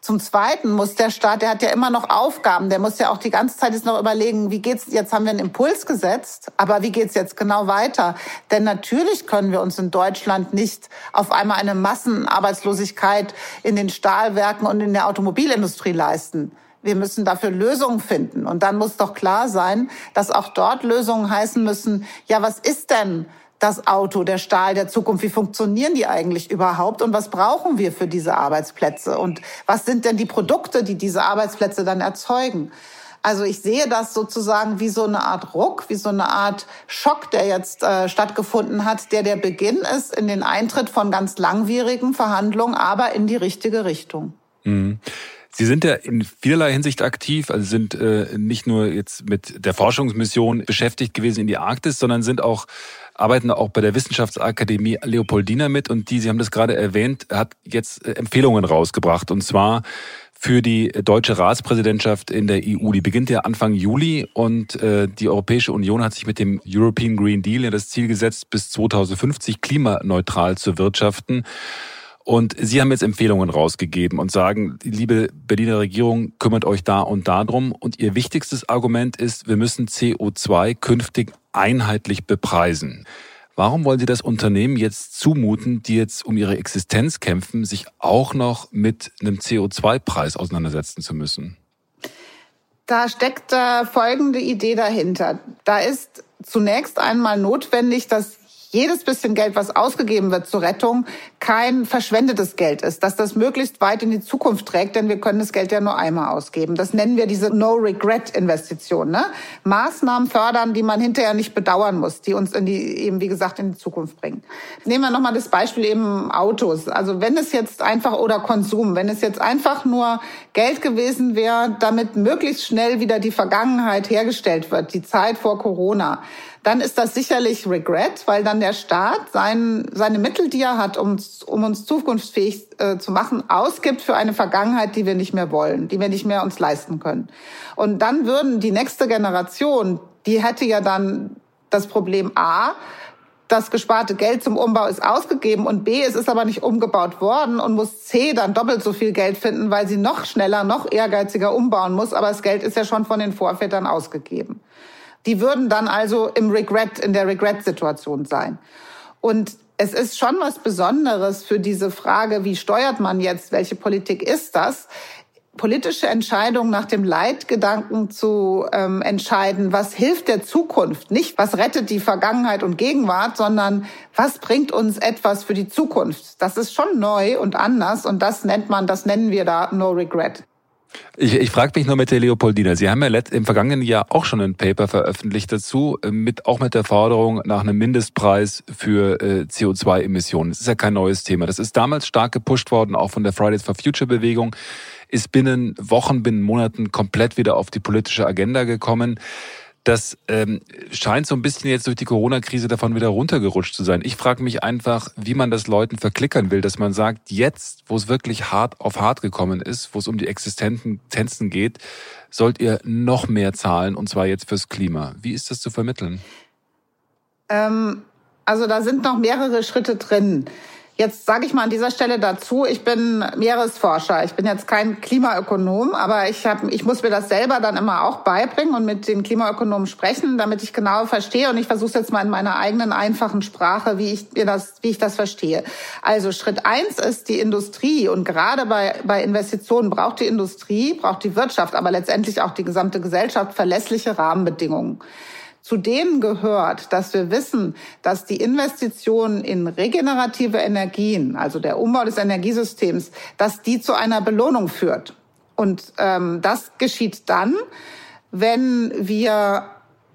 Zum Zweiten muss der Staat, der hat ja immer noch Aufgaben, der muss ja auch die ganze Zeit jetzt noch überlegen, wie geht's, jetzt haben wir einen Impuls gesetzt, aber wie geht's jetzt genau weiter? Denn natürlich können wir uns in Deutschland nicht auf einmal eine Massenarbeitslosigkeit in den Stahlwerken und in der Automobilindustrie leisten. Wir müssen dafür Lösungen finden. Und dann muss doch klar sein, dass auch dort Lösungen heißen müssen, ja, was ist denn das Auto, der Stahl der Zukunft? Wie funktionieren die eigentlich überhaupt? Und was brauchen wir für diese Arbeitsplätze? Und was sind denn die Produkte, die diese Arbeitsplätze dann erzeugen? Also ich sehe das sozusagen wie so eine Art Ruck, wie so eine Art Schock, der jetzt äh, stattgefunden hat, der der Beginn ist in den Eintritt von ganz langwierigen Verhandlungen, aber in die richtige Richtung. Mhm. Sie sind ja in vielerlei Hinsicht aktiv, also sind äh, nicht nur jetzt mit der Forschungsmission beschäftigt gewesen in die Arktis, sondern sind auch arbeiten auch bei der Wissenschaftsakademie Leopoldina mit und die, Sie haben das gerade erwähnt, hat jetzt äh, Empfehlungen rausgebracht und zwar für die deutsche Ratspräsidentschaft in der EU. Die beginnt ja Anfang Juli und äh, die Europäische Union hat sich mit dem European Green Deal ja das Ziel gesetzt, bis 2050 klimaneutral zu wirtschaften. Und Sie haben jetzt Empfehlungen rausgegeben und sagen, liebe Berliner Regierung, kümmert euch da und da drum. Und Ihr wichtigstes Argument ist, wir müssen CO2 künftig einheitlich bepreisen. Warum wollen Sie das Unternehmen jetzt zumuten, die jetzt um ihre Existenz kämpfen, sich auch noch mit einem CO2-Preis auseinandersetzen zu müssen? Da steckt äh, folgende Idee dahinter. Da ist zunächst einmal notwendig, dass jedes bisschen Geld, was ausgegeben wird zur Rettung, kein verschwendetes Geld ist, dass das möglichst weit in die Zukunft trägt, denn wir können das Geld ja nur einmal ausgeben. Das nennen wir diese No-Regret-Investition. Ne? Maßnahmen fördern, die man hinterher nicht bedauern muss, die uns in die, eben wie gesagt, in die Zukunft bringen. Nehmen wir nochmal das Beispiel eben Autos. Also wenn es jetzt einfach, oder Konsum, wenn es jetzt einfach nur Geld gewesen wäre, damit möglichst schnell wieder die Vergangenheit hergestellt wird, die Zeit vor Corona, dann ist das sicherlich Regret, weil dann der Staat sein, seine Mittel, die er hat, um, um uns zukunftsfähig äh, zu machen, ausgibt für eine Vergangenheit, die wir nicht mehr wollen, die wir nicht mehr uns leisten können. Und dann würden die nächste Generation, die hätte ja dann das Problem A, das gesparte Geld zum Umbau ist ausgegeben und B, es ist aber nicht umgebaut worden und muss C dann doppelt so viel Geld finden, weil sie noch schneller, noch ehrgeiziger umbauen muss, aber das Geld ist ja schon von den Vorvätern ausgegeben. Die würden dann also im Regret, in der Regret-Situation sein. Und es ist schon was Besonderes für diese Frage, wie steuert man jetzt, welche Politik ist das? politische Entscheidungen nach dem Leitgedanken zu ähm, entscheiden, was hilft der Zukunft, nicht was rettet die Vergangenheit und Gegenwart, sondern was bringt uns etwas für die Zukunft. Das ist schon neu und anders und das nennt man, das nennen wir da No Regret. Ich, ich frage mich nur mit der Leopoldina. Sie haben ja im vergangenen Jahr auch schon ein Paper veröffentlicht dazu, äh, mit, auch mit der Forderung nach einem Mindestpreis für äh, CO2-Emissionen. Das ist ja kein neues Thema. Das ist damals stark gepusht worden, auch von der Fridays for Future Bewegung, ist binnen Wochen, binnen Monaten komplett wieder auf die politische Agenda gekommen. Das ähm, scheint so ein bisschen jetzt durch die Corona-Krise davon wieder runtergerutscht zu sein. Ich frage mich einfach, wie man das Leuten verklickern will, dass man sagt, jetzt, wo es wirklich hart auf hart gekommen ist, wo es um die Existenzen geht, sollt ihr noch mehr zahlen und zwar jetzt fürs Klima. Wie ist das zu vermitteln? Ähm, also da sind noch mehrere Schritte drin. Jetzt sage ich mal an dieser Stelle dazu, ich bin Meeresforscher. Ich bin jetzt kein Klimaökonom, aber ich, hab, ich muss mir das selber dann immer auch beibringen und mit den Klimaökonomen sprechen, damit ich genau verstehe. Und ich versuche jetzt mal in meiner eigenen einfachen Sprache, wie ich, mir das, wie ich das verstehe. Also Schritt eins ist die Industrie. Und gerade bei, bei Investitionen braucht die Industrie, braucht die Wirtschaft, aber letztendlich auch die gesamte Gesellschaft verlässliche Rahmenbedingungen. Zu denen gehört, dass wir wissen, dass die Investitionen in regenerative Energien, also der Umbau des Energiesystems, dass die zu einer Belohnung führt. Und ähm, das geschieht dann, wenn wir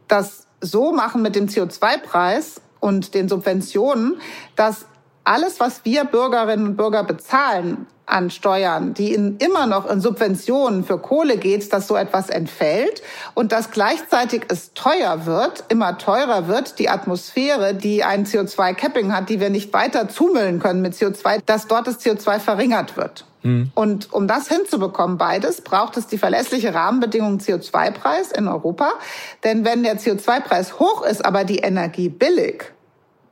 das so machen mit dem CO2-Preis und den Subventionen, dass alles, was wir Bürgerinnen und Bürger bezahlen, an Steuern, die in, immer noch in Subventionen für Kohle geht, dass so etwas entfällt und dass gleichzeitig es teuer wird, immer teurer wird, die Atmosphäre, die ein CO2-Capping hat, die wir nicht weiter zumüllen können mit CO2, dass dort das CO2 verringert wird. Mhm. Und um das hinzubekommen, beides, braucht es die verlässliche Rahmenbedingung CO2-Preis in Europa. Denn wenn der CO2-Preis hoch ist, aber die Energie billig,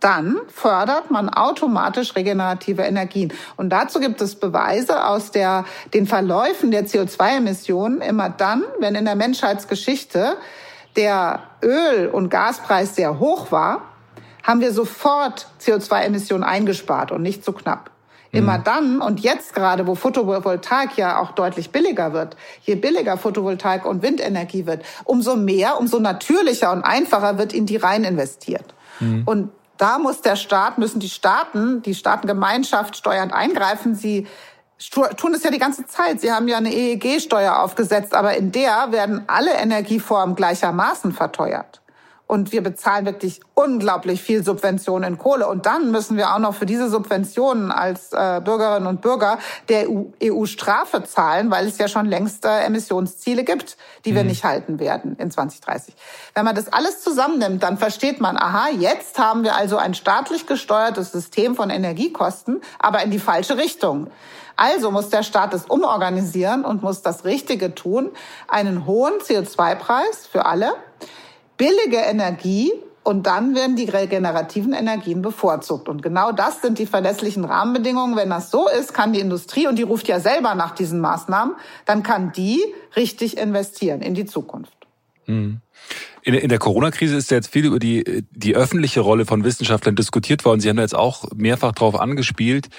dann fördert man automatisch regenerative Energien. Und dazu gibt es Beweise aus der, den Verläufen der CO2-Emissionen immer dann, wenn in der Menschheitsgeschichte der Öl- und Gaspreis sehr hoch war, haben wir sofort CO2-Emissionen eingespart und nicht so knapp. Immer mhm. dann und jetzt gerade, wo Photovoltaik ja auch deutlich billiger wird, je billiger Photovoltaik und Windenergie wird, umso mehr, umso natürlicher und einfacher wird in die rein investiert. Mhm. Und da muss der Staat, müssen die Staaten, die Staatengemeinschaft steuernd eingreifen. Sie tun es ja die ganze Zeit. Sie haben ja eine EEG-Steuer aufgesetzt, aber in der werden alle Energieformen gleichermaßen verteuert und wir bezahlen wirklich unglaublich viel Subventionen in Kohle. Und dann müssen wir auch noch für diese Subventionen als äh, Bürgerinnen und Bürger der EU, EU Strafe zahlen, weil es ja schon längst äh, Emissionsziele gibt, die mhm. wir nicht halten werden in 2030. Wenn man das alles zusammennimmt, dann versteht man, aha, jetzt haben wir also ein staatlich gesteuertes System von Energiekosten, aber in die falsche Richtung. Also muss der Staat es umorganisieren und muss das Richtige tun, einen hohen CO2-Preis für alle billige Energie und dann werden die regenerativen Energien bevorzugt. Und genau das sind die verlässlichen Rahmenbedingungen. Wenn das so ist, kann die Industrie, und die ruft ja selber nach diesen Maßnahmen, dann kann die richtig investieren in die Zukunft. Mhm. In, der Corona-Krise ist ja jetzt viel über die, die öffentliche Rolle von Wissenschaftlern diskutiert worden. Sie haben jetzt auch mehrfach darauf angespielt,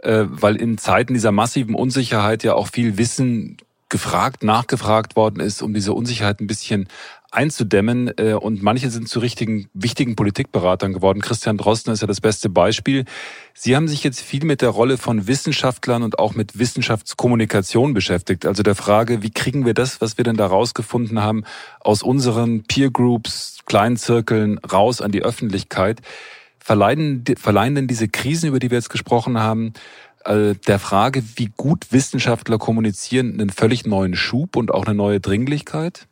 äh, weil in Zeiten dieser massiven Unsicherheit ja auch viel Wissen gefragt, nachgefragt worden ist, um diese Unsicherheit ein bisschen einzudämmen. Äh, und manche sind zu richtigen, wichtigen Politikberatern geworden. Christian Drosten ist ja das beste Beispiel. Sie haben sich jetzt viel mit der Rolle von Wissenschaftlern und auch mit Wissenschaftskommunikation beschäftigt. Also der Frage, wie kriegen wir das, was wir denn da rausgefunden haben, aus unseren Peer Groups, kleinen Zirkeln raus an die Öffentlichkeit? Verleihen, verleihen denn diese Krisen, über die wir jetzt gesprochen haben, äh, der Frage, wie gut Wissenschaftler kommunizieren, einen völlig neuen Schub und auch eine neue Dringlichkeit?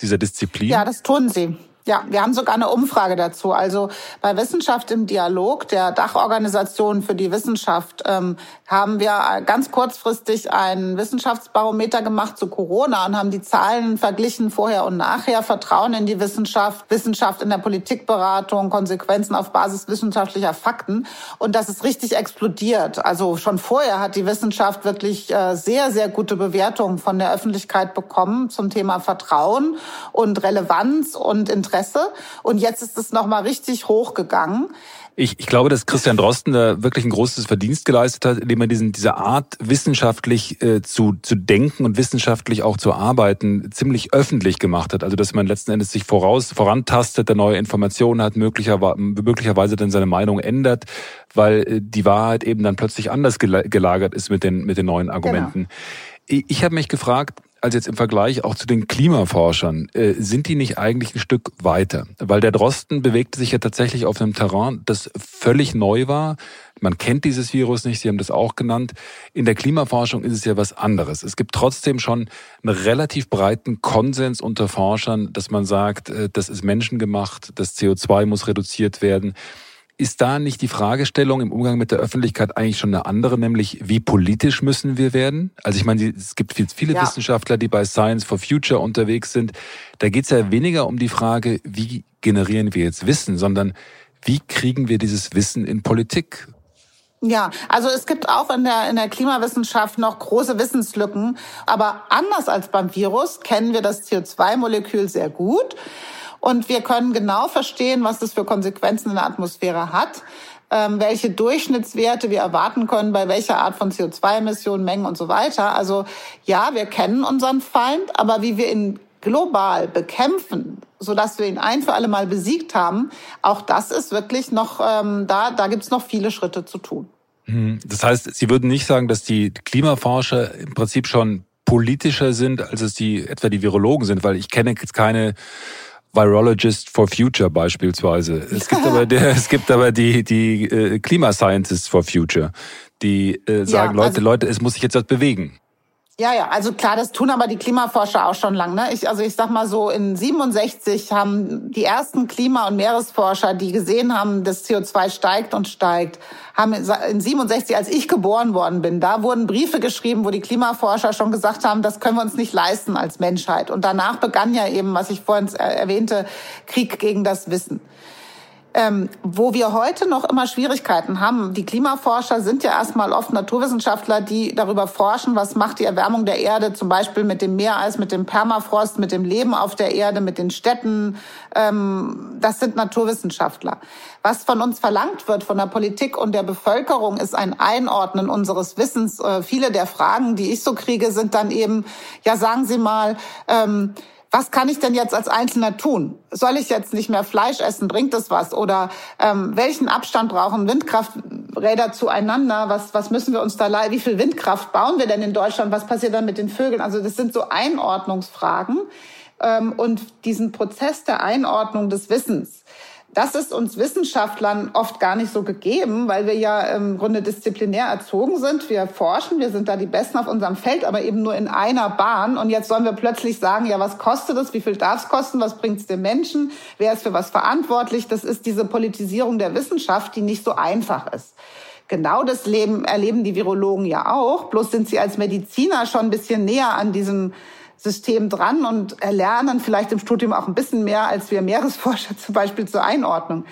Dieser Disziplin? Ja, das tun sie. Ja, wir haben sogar eine Umfrage dazu. Also bei Wissenschaft im Dialog, der Dachorganisation für die Wissenschaft, ähm, haben wir ganz kurzfristig ein Wissenschaftsbarometer gemacht zu Corona und haben die Zahlen verglichen vorher und nachher. Vertrauen in die Wissenschaft, Wissenschaft in der Politikberatung, Konsequenzen auf Basis wissenschaftlicher Fakten. Und das ist richtig explodiert. Also schon vorher hat die Wissenschaft wirklich äh, sehr, sehr gute Bewertungen von der Öffentlichkeit bekommen zum Thema Vertrauen und Relevanz und Interesse Presse. Und jetzt ist es nochmal richtig hochgegangen. Ich, ich glaube, dass Christian Drosten da wirklich ein großes Verdienst geleistet hat, indem er diesen, diese Art, wissenschaftlich äh, zu, zu denken und wissenschaftlich auch zu arbeiten, ziemlich öffentlich gemacht hat. Also, dass man letzten Endes sich voraus, vorantastet, der neue Informationen hat, möglicherweise, möglicherweise dann seine Meinung ändert, weil äh, die Wahrheit eben dann plötzlich anders gelagert ist mit den, mit den neuen Argumenten. Genau. Ich, ich habe mich gefragt, also jetzt im Vergleich auch zu den Klimaforschern, äh, sind die nicht eigentlich ein Stück weiter? Weil der Drosten bewegte sich ja tatsächlich auf einem Terrain, das völlig neu war. Man kennt dieses Virus nicht, Sie haben das auch genannt. In der Klimaforschung ist es ja was anderes. Es gibt trotzdem schon einen relativ breiten Konsens unter Forschern, dass man sagt, äh, das ist menschengemacht, das CO2 muss reduziert werden. Ist da nicht die Fragestellung im Umgang mit der Öffentlichkeit eigentlich schon eine andere, nämlich wie politisch müssen wir werden? Also ich meine, es gibt viele ja. Wissenschaftler, die bei Science for Future unterwegs sind. Da geht es ja weniger um die Frage, wie generieren wir jetzt Wissen, sondern wie kriegen wir dieses Wissen in Politik? Ja, also es gibt auch in der, in der Klimawissenschaft noch große Wissenslücken. Aber anders als beim Virus kennen wir das CO2-Molekül sehr gut. Und wir können genau verstehen, was das für Konsequenzen in der Atmosphäre hat, ähm, welche Durchschnittswerte wir erwarten können, bei welcher Art von CO2-Emissionen, Mengen und so weiter. Also ja, wir kennen unseren Feind, aber wie wir ihn global bekämpfen, so dass wir ihn ein für alle Mal besiegt haben, auch das ist wirklich noch ähm, da. Da gibt's noch viele Schritte zu tun. Hm, das heißt, Sie würden nicht sagen, dass die Klimaforscher im Prinzip schon politischer sind, als es die etwa die Virologen sind, weil ich kenne jetzt keine Virologist for Future beispielsweise. Es gibt aber der, es gibt aber die die äh, Klimascientists for Future, die äh, sagen ja, also Leute, Leute, es muss sich jetzt was bewegen. Ja, ja, also klar, das tun aber die Klimaforscher auch schon lang. Ne? Ich, also ich sag mal so, in 67 haben die ersten Klima- und Meeresforscher, die gesehen haben, dass CO2 steigt und steigt, haben in 67, als ich geboren worden bin, da wurden Briefe geschrieben, wo die Klimaforscher schon gesagt haben, das können wir uns nicht leisten als Menschheit. Und danach begann ja eben, was ich vorhin erwähnte, Krieg gegen das Wissen. Ähm, wo wir heute noch immer Schwierigkeiten haben. Die Klimaforscher sind ja erstmal oft Naturwissenschaftler, die darüber forschen, was macht die Erwärmung der Erde, zum Beispiel mit dem Meereis, mit dem Permafrost, mit dem Leben auf der Erde, mit den Städten. Ähm, das sind Naturwissenschaftler. Was von uns verlangt wird, von der Politik und der Bevölkerung, ist ein Einordnen unseres Wissens. Äh, viele der Fragen, die ich so kriege, sind dann eben, ja, sagen Sie mal, ähm, was kann ich denn jetzt als Einzelner tun? Soll ich jetzt nicht mehr Fleisch essen? Bringt das was? Oder ähm, welchen Abstand brauchen Windkrafträder zueinander? Was, was müssen wir uns da leiden? Wie viel Windkraft bauen wir denn in Deutschland? Was passiert dann mit den Vögeln? Also das sind so Einordnungsfragen. Ähm, und diesen Prozess der Einordnung des Wissens, das ist uns Wissenschaftlern oft gar nicht so gegeben, weil wir ja im Grunde disziplinär erzogen sind. Wir forschen, wir sind da die Besten auf unserem Feld, aber eben nur in einer Bahn. Und jetzt sollen wir plötzlich sagen, ja, was kostet es? Wie viel darf es kosten? Was bringt es den Menschen? Wer ist für was verantwortlich? Das ist diese Politisierung der Wissenschaft, die nicht so einfach ist. Genau das Leben erleben die Virologen ja auch. Bloß sind sie als Mediziner schon ein bisschen näher an diesem System dran und erlernen vielleicht im Studium auch ein bisschen mehr als wir Meeresforscher zum Beispiel zur Einordnung.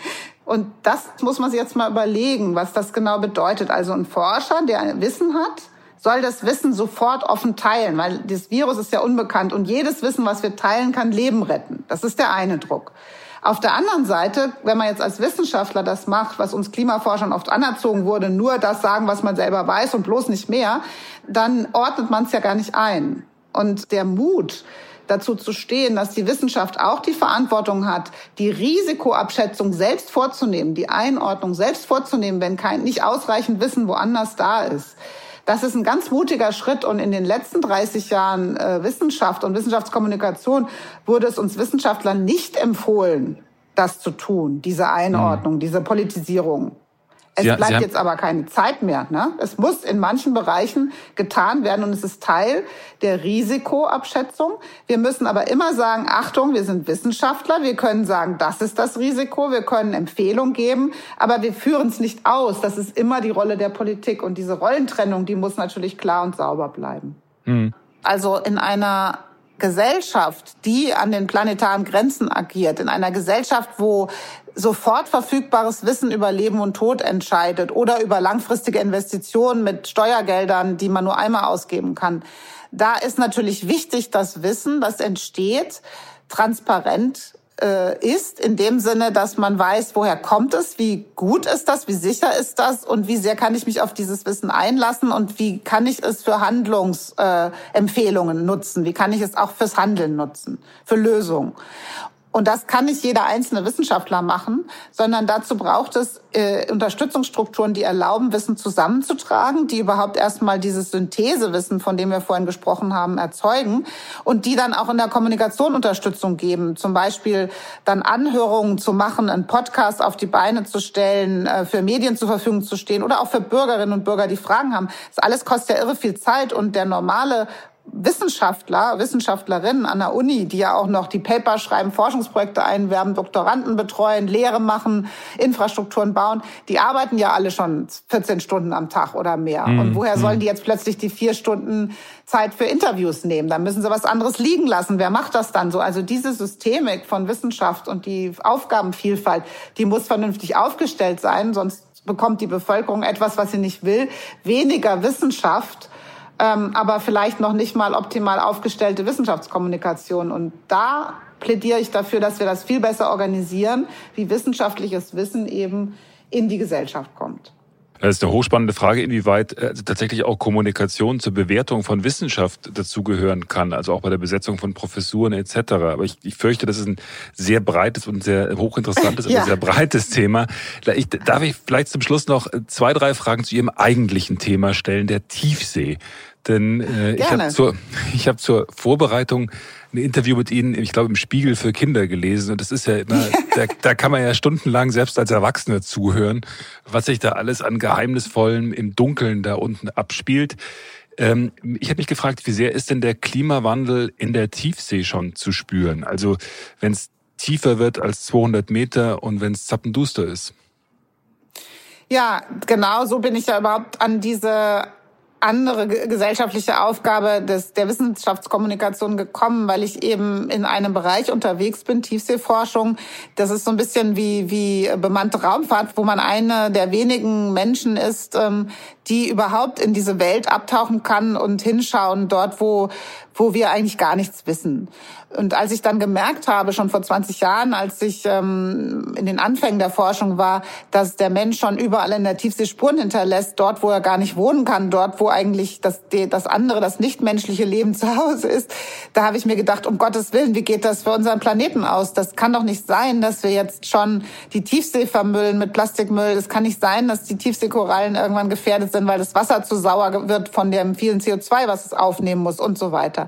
Und das muss man sich jetzt mal überlegen, was das genau bedeutet. Also ein Forscher, der Wissen hat, soll das Wissen sofort offen teilen, weil das Virus ist ja unbekannt und jedes Wissen, was wir teilen, kann Leben retten. Das ist der eine Druck. Auf der anderen Seite, wenn man jetzt als Wissenschaftler das macht, was uns Klimaforschern oft anerzogen wurde, nur das sagen, was man selber weiß und bloß nicht mehr, dann ordnet man es ja gar nicht ein. Und der Mut, dazu zu stehen, dass die Wissenschaft auch die Verantwortung hat, die Risikoabschätzung selbst vorzunehmen, die Einordnung selbst vorzunehmen, wenn kein nicht ausreichend Wissen woanders da ist. Das ist ein ganz mutiger Schritt und in den letzten 30 Jahren äh, Wissenschaft und Wissenschaftskommunikation wurde es uns Wissenschaftlern nicht empfohlen, das zu tun, diese Einordnung, mhm. diese Politisierung. Es ja, bleibt jetzt aber keine Zeit mehr. Ne? Es muss in manchen Bereichen getan werden und es ist Teil der Risikoabschätzung. Wir müssen aber immer sagen, Achtung, wir sind Wissenschaftler, wir können sagen, das ist das Risiko, wir können Empfehlungen geben, aber wir führen es nicht aus. Das ist immer die Rolle der Politik und diese Rollentrennung, die muss natürlich klar und sauber bleiben. Mhm. Also in einer Gesellschaft, die an den planetaren Grenzen agiert, in einer Gesellschaft, wo sofort verfügbares Wissen über Leben und Tod entscheidet oder über langfristige Investitionen mit Steuergeldern, die man nur einmal ausgeben kann. Da ist natürlich wichtig, dass Wissen, das entsteht, transparent ist, in dem Sinne, dass man weiß, woher kommt es, wie gut ist das, wie sicher ist das und wie sehr kann ich mich auf dieses Wissen einlassen und wie kann ich es für Handlungsempfehlungen äh, nutzen, wie kann ich es auch fürs Handeln nutzen, für Lösungen. Und das kann nicht jeder einzelne Wissenschaftler machen, sondern dazu braucht es äh, Unterstützungsstrukturen, die erlauben, Wissen zusammenzutragen, die überhaupt erstmal dieses Synthesewissen, von dem wir vorhin gesprochen haben, erzeugen und die dann auch in der Kommunikation Unterstützung geben. Zum Beispiel dann Anhörungen zu machen, einen Podcast auf die Beine zu stellen, äh, für Medien zur Verfügung zu stehen oder auch für Bürgerinnen und Bürger, die Fragen haben. Das alles kostet ja irre viel Zeit und der normale Wissenschaftler, Wissenschaftlerinnen an der Uni, die ja auch noch die Paper schreiben, Forschungsprojekte einwerben, Doktoranden betreuen, Lehre machen, Infrastrukturen bauen, die arbeiten ja alle schon 14 Stunden am Tag oder mehr. Mhm. Und woher sollen mhm. die jetzt plötzlich die vier Stunden Zeit für Interviews nehmen? Dann müssen sie was anderes liegen lassen. Wer macht das dann so? Also diese Systemik von Wissenschaft und die Aufgabenvielfalt, die muss vernünftig aufgestellt sein, sonst bekommt die Bevölkerung etwas, was sie nicht will, weniger Wissenschaft ähm, aber vielleicht noch nicht mal optimal aufgestellte Wissenschaftskommunikation. Und da plädiere ich dafür, dass wir das viel besser organisieren, wie wissenschaftliches Wissen eben in die Gesellschaft kommt. Das ist eine hochspannende Frage, inwieweit äh, tatsächlich auch Kommunikation zur Bewertung von Wissenschaft dazugehören kann, also auch bei der Besetzung von Professuren etc. Aber ich, ich fürchte, das ist ein sehr breites und sehr hochinteressantes ja. und sehr breites Thema. Ich, darf ich vielleicht zum Schluss noch zwei, drei Fragen zu Ihrem eigentlichen Thema stellen, der Tiefsee. Denn äh, ich habe zur, ich hab zur Vorbereitung ein Interview mit Ihnen, ich glaube, im Spiegel für Kinder gelesen. Und das ist ja immer, da, da kann man ja stundenlang selbst als Erwachsener zuhören, was sich da alles an Geheimnisvollen im Dunkeln da unten abspielt. Ähm, ich habe mich gefragt, wie sehr ist denn der Klimawandel in der Tiefsee schon zu spüren? Also wenn es tiefer wird als 200 Meter und wenn es zappenduster ist. Ja, genau so bin ich ja überhaupt an diese andere gesellschaftliche Aufgabe des, der Wissenschaftskommunikation gekommen, weil ich eben in einem Bereich unterwegs bin, Tiefseeforschung. Das ist so ein bisschen wie, wie bemannte Raumfahrt, wo man eine der wenigen Menschen ist, ähm, die überhaupt in diese Welt abtauchen kann und hinschauen, dort, wo, wo wir eigentlich gar nichts wissen. Und als ich dann gemerkt habe, schon vor 20 Jahren, als ich ähm, in den Anfängen der Forschung war, dass der Mensch schon überall in der Tiefsee Spuren hinterlässt, dort, wo er gar nicht wohnen kann, dort, wo eigentlich das, das andere, das nichtmenschliche Leben zu Hause ist, da habe ich mir gedacht, um Gottes Willen, wie geht das für unseren Planeten aus? Das kann doch nicht sein, dass wir jetzt schon die Tiefsee vermüllen mit Plastikmüll. Es kann nicht sein, dass die Tiefseekorallen irgendwann gefährdet sind, weil das Wasser zu sauer wird von dem vielen CO2, was es aufnehmen muss und so weiter.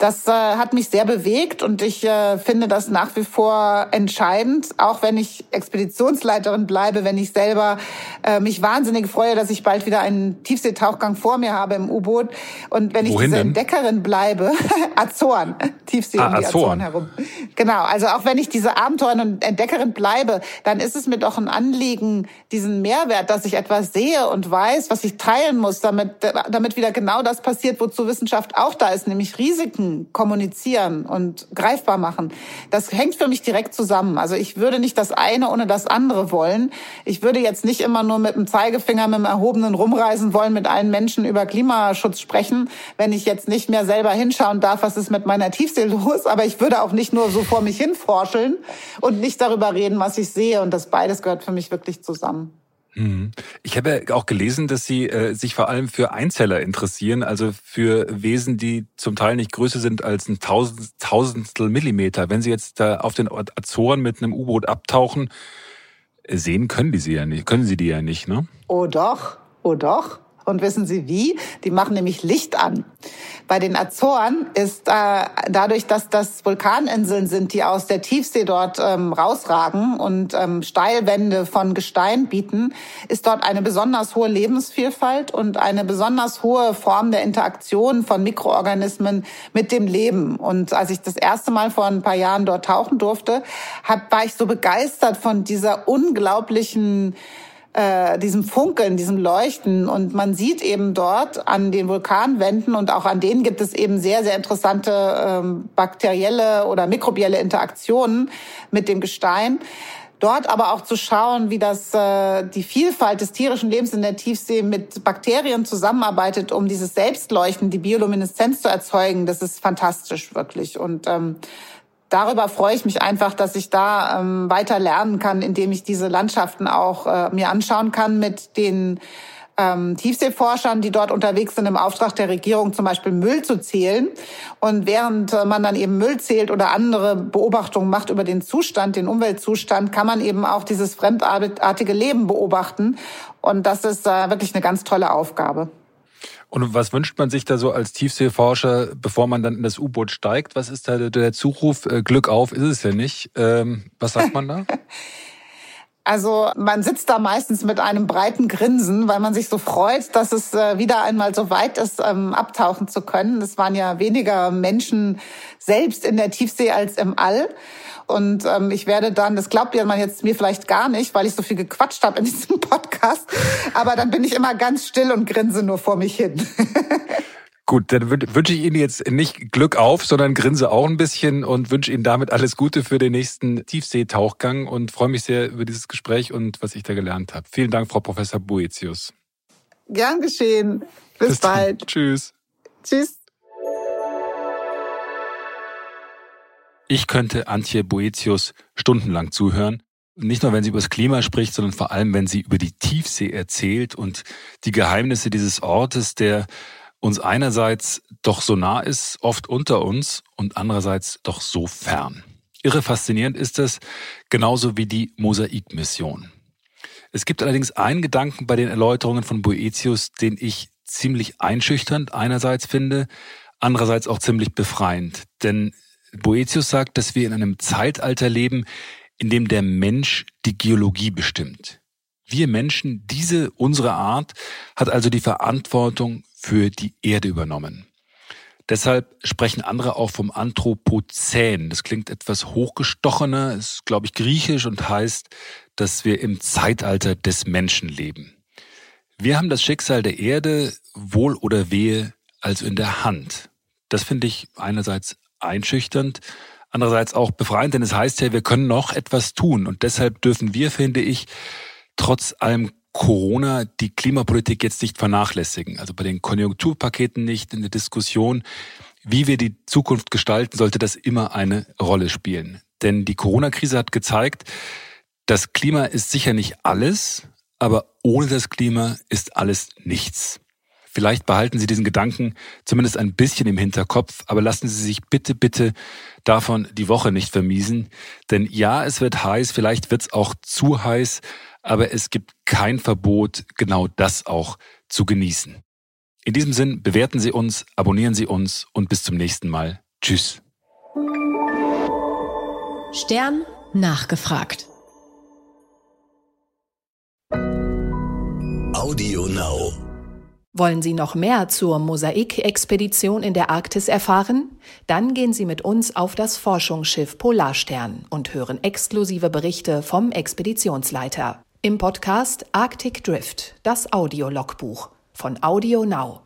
Das äh, hat mich sehr bewegt und ich äh, finde das nach wie vor entscheidend, auch wenn ich Expeditionsleiterin bleibe, wenn ich selber äh, mich wahnsinnig freue, dass ich bald wieder einen Tiefseetauchgang vor mir habe im U-Boot und wenn ich Wohin diese denn? Entdeckerin bleibe, Azoren, Tiefsee ah, um die Azoren. Azoren herum. Genau, also auch wenn ich diese Abenteurerin und Entdeckerin bleibe, dann ist es mir doch ein Anliegen, diesen Mehrwert, dass ich etwas sehe und weiß, was ich teilen muss, damit damit wieder genau das passiert, wozu Wissenschaft auch da ist, nämlich Risiken kommunizieren und greifbar machen, das hängt für mich direkt zusammen. Also ich würde nicht das eine ohne das andere wollen. Ich würde jetzt nicht immer nur mit dem Zeigefinger, mit dem erhobenen rumreisen wollen, mit allen Menschen über Klimaschutz sprechen, wenn ich jetzt nicht mehr selber hinschauen darf, was ist mit meiner Tiefsee los. Aber ich würde auch nicht nur so vor mich hinforscheln und nicht darüber reden, was ich sehe. Und das beides gehört für mich wirklich zusammen. Mhm. Ich habe auch gelesen, dass Sie äh, sich vor allem für Einzeller interessieren, also für Wesen, die zum Teil nicht größer sind als ein Tausend, Tausendstel Millimeter. Wenn Sie jetzt da auf den Azoren mit einem U-Boot abtauchen, sehen können die Sie ja nicht, können Sie die ja nicht, ne? Oh doch, oh doch. Und wissen Sie wie? Die machen nämlich Licht an. Bei den Azoren ist äh, dadurch, dass das Vulkaninseln sind, die aus der Tiefsee dort ähm, rausragen und ähm, Steilwände von Gestein bieten, ist dort eine besonders hohe Lebensvielfalt und eine besonders hohe Form der Interaktion von Mikroorganismen mit dem Leben. Und als ich das erste Mal vor ein paar Jahren dort tauchen durfte, hab, war ich so begeistert von dieser unglaublichen äh, diesem Funkeln, diesem Leuchten. Und man sieht eben dort an den Vulkanwänden und auch an denen gibt es eben sehr, sehr interessante ähm, bakterielle oder mikrobielle Interaktionen mit dem Gestein. Dort aber auch zu schauen, wie das äh, die Vielfalt des tierischen Lebens in der Tiefsee mit Bakterien zusammenarbeitet, um dieses Selbstleuchten, die Biolumineszenz zu erzeugen, das ist fantastisch wirklich. Und ähm, darüber freue ich mich einfach, dass ich da ähm, weiter lernen kann, indem ich diese Landschaften auch äh, mir anschauen kann mit den ähm, Tiefseeforschern, die dort unterwegs sind, im Auftrag der Regierung zum Beispiel Müll zu zählen. Und während äh, man dann eben Müll zählt oder andere Beobachtungen macht über den Zustand, den Umweltzustand, kann man eben auch dieses fremdartige Leben beobachten. Und das ist äh, wirklich eine ganz tolle Aufgabe. Und was wünscht man sich da so als Tiefseeforscher, bevor man dann in das U-Boot steigt? Was ist da der Zuruf? Äh, Glück auf ist es ja nicht. Ähm, was sagt man da? Also man sitzt da meistens mit einem breiten Grinsen, weil man sich so freut, dass es äh, wieder einmal so weit ist, ähm, abtauchen zu können. Es waren ja weniger Menschen selbst in der Tiefsee als im All. Und ähm, ich werde dann, das glaubt ihr man jetzt mir vielleicht gar nicht, weil ich so viel gequatscht habe in diesem Podcast, aber dann bin ich immer ganz still und grinse nur vor mich hin. Gut, dann wünsche ich Ihnen jetzt nicht Glück auf, sondern grinse auch ein bisschen und wünsche Ihnen damit alles Gute für den nächsten Tiefseetauchgang und freue mich sehr über dieses Gespräch und was ich da gelernt habe. Vielen Dank, Frau Professor Boetius. Gern geschehen. Bis, Bis bald. Tschüss. Tschüss. Ich könnte Antje Boetius stundenlang zuhören. Nicht nur, wenn sie über das Klima spricht, sondern vor allem, wenn sie über die Tiefsee erzählt und die Geheimnisse dieses Ortes, der uns einerseits doch so nah ist, oft unter uns und andererseits doch so fern. Irre faszinierend ist es, genauso wie die Mosaikmission. Es gibt allerdings einen Gedanken bei den Erläuterungen von Boetius, den ich ziemlich einschüchternd einerseits finde, andererseits auch ziemlich befreiend. Denn Boetius sagt, dass wir in einem Zeitalter leben, in dem der Mensch die Geologie bestimmt. Wir Menschen, diese unsere Art, hat also die Verantwortung für die Erde übernommen. Deshalb sprechen andere auch vom Anthropozän. Das klingt etwas hochgestochener, ist, glaube ich, griechisch und heißt, dass wir im Zeitalter des Menschen leben. Wir haben das Schicksal der Erde wohl oder wehe also in der Hand. Das finde ich einerseits einschüchternd, andererseits auch befreiend, denn es heißt ja, wir können noch etwas tun. Und deshalb dürfen wir, finde ich, trotz allem Corona die Klimapolitik jetzt nicht vernachlässigen. Also bei den Konjunkturpaketen nicht, in der Diskussion, wie wir die Zukunft gestalten, sollte das immer eine Rolle spielen. Denn die Corona-Krise hat gezeigt, das Klima ist sicher nicht alles, aber ohne das Klima ist alles nichts. Vielleicht behalten Sie diesen Gedanken zumindest ein bisschen im Hinterkopf, aber lassen Sie sich bitte, bitte davon die Woche nicht vermiesen. Denn ja, es wird heiß, vielleicht wird es auch zu heiß, aber es gibt kein Verbot, genau das auch zu genießen. In diesem Sinn bewerten Sie uns, abonnieren Sie uns und bis zum nächsten Mal. Tschüss. Stern nachgefragt. Audio Now. Wollen Sie noch mehr zur Mosaik-Expedition in der Arktis erfahren? Dann gehen Sie mit uns auf das Forschungsschiff Polarstern und hören exklusive Berichte vom Expeditionsleiter. Im Podcast Arctic Drift, das Audiologbuch von Audio Now.